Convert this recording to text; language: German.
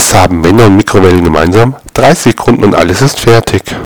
Was haben Männer und Mikrowellen gemeinsam? 30 Sekunden und alles ist fertig